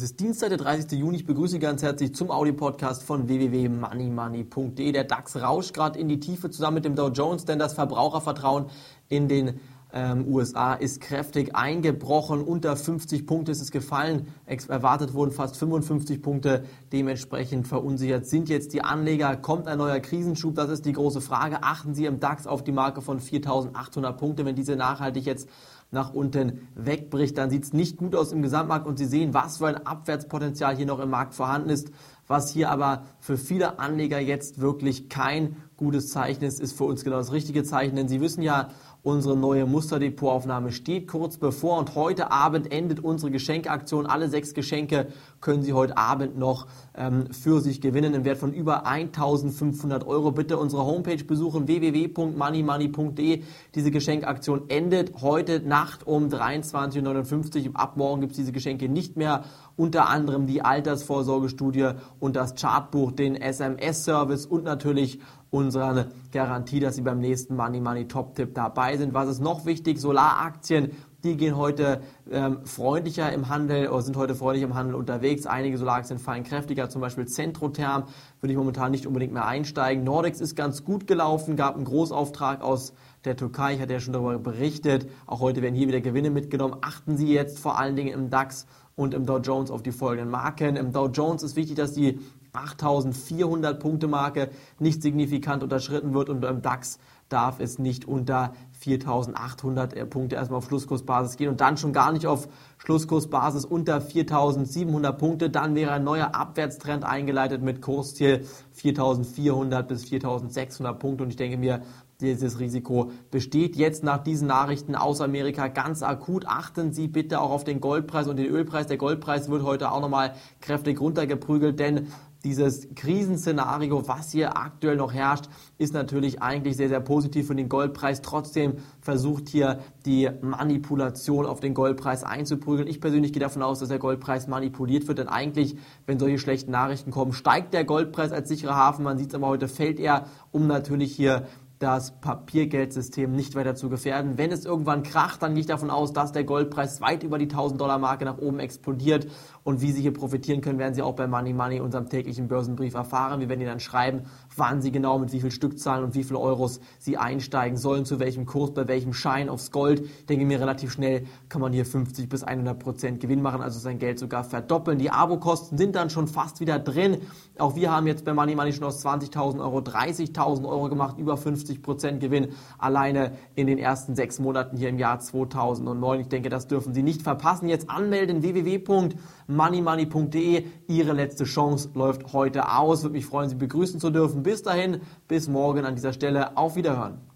Es ist Dienstag, der 30. Juni. Ich begrüße Sie ganz herzlich zum Audio-Podcast von www.moneymoney.de. Der DAX rauscht gerade in die Tiefe zusammen mit dem Dow Jones, denn das Verbrauchervertrauen in den ähm, USA ist kräftig eingebrochen. Unter 50 Punkte ist es gefallen. Erwartet wurden fast 55 Punkte. Dementsprechend verunsichert sind jetzt die Anleger. Kommt ein neuer Krisenschub? Das ist die große Frage. Achten Sie im DAX auf die Marke von 4.800 Punkte. Wenn diese nachhaltig jetzt nach unten wegbricht, dann sieht es nicht gut aus im Gesamtmarkt und Sie sehen, was für ein Abwärtspotenzial hier noch im Markt vorhanden ist. Was hier aber für viele Anleger jetzt wirklich kein gutes Zeichen ist, ist für uns genau das richtige Zeichen, denn Sie wissen ja, Unsere neue Musterdepotaufnahme steht kurz bevor und heute Abend endet unsere Geschenkeaktion. Alle sechs Geschenke können Sie heute Abend noch ähm, für sich gewinnen im Wert von über 1500 Euro. Bitte unsere Homepage besuchen www.moneymoney.de. Diese Geschenkaktion endet heute Nacht um 23.59 Uhr. Ab morgen gibt es diese Geschenke nicht mehr. Unter anderem die Altersvorsorgestudie und das Chartbuch, den SMS-Service und natürlich unsere Garantie, dass Sie beim nächsten Money Money Top Tipp dabei sind. Was ist noch wichtig? Solaraktien, die gehen heute ähm, freundlicher im Handel oder sind heute freundlich im Handel unterwegs. Einige Solaraktien fallen kräftiger, zum Beispiel Centrotherm würde ich momentan nicht unbedingt mehr einsteigen. Nordex ist ganz gut gelaufen, gab einen Großauftrag aus der Türkei, ich hatte ja schon darüber berichtet. Auch heute werden hier wieder Gewinne mitgenommen. Achten Sie jetzt vor allen Dingen im DAX und im Dow Jones auf die folgenden Marken. Im Dow Jones ist wichtig, dass die 8400 Punkte Marke nicht signifikant unterschritten wird und beim DAX darf es nicht unter 4800 Punkte erstmal auf Schlusskursbasis gehen und dann schon gar nicht auf Schlusskursbasis unter 4700 Punkte. Dann wäre ein neuer Abwärtstrend eingeleitet mit Kursziel 4400 bis 4600 Punkte und ich denke mir, dieses Risiko besteht jetzt nach diesen Nachrichten aus Amerika ganz akut. Achten Sie bitte auch auf den Goldpreis und den Ölpreis. Der Goldpreis wird heute auch nochmal kräftig runtergeprügelt, denn dieses Krisenszenario, was hier aktuell noch herrscht, ist natürlich eigentlich sehr, sehr positiv für den Goldpreis. Trotzdem versucht hier die Manipulation auf den Goldpreis einzuprügeln. Ich persönlich gehe davon aus, dass der Goldpreis manipuliert wird, denn eigentlich, wenn solche schlechten Nachrichten kommen, steigt der Goldpreis als sicherer Hafen. Man sieht es aber heute, fällt er, um natürlich hier das Papiergeldsystem nicht weiter zu gefährden. Wenn es irgendwann kracht, dann gehe ich davon aus, dass der Goldpreis weit über die 1000 Dollar Marke nach oben explodiert. Und wie Sie hier profitieren können, werden Sie auch bei Money Money, unserem täglichen Börsenbrief, erfahren. Wir werden Ihnen dann schreiben, wann Sie genau mit wie viel Stückzahlen und wie viel Euros Sie einsteigen sollen, zu welchem Kurs, bei welchem Schein aufs Gold. Ich denke mir, relativ schnell kann man hier 50 bis 100 Prozent Gewinn machen, also sein Geld sogar verdoppeln. Die Abokosten sind dann schon fast wieder drin. Auch wir haben jetzt bei Money Money schon aus 20.000 Euro 30.000 Euro gemacht, über 50 Prozent Gewinn alleine in den ersten sechs Monaten hier im Jahr 2009. Ich denke, das dürfen Sie nicht verpassen. Jetzt anmelden www.moneymoney.de. Ihre letzte Chance läuft heute aus. Würde mich freuen, Sie begrüßen zu dürfen. Bis dahin, bis morgen an dieser Stelle. Auf Wiederhören.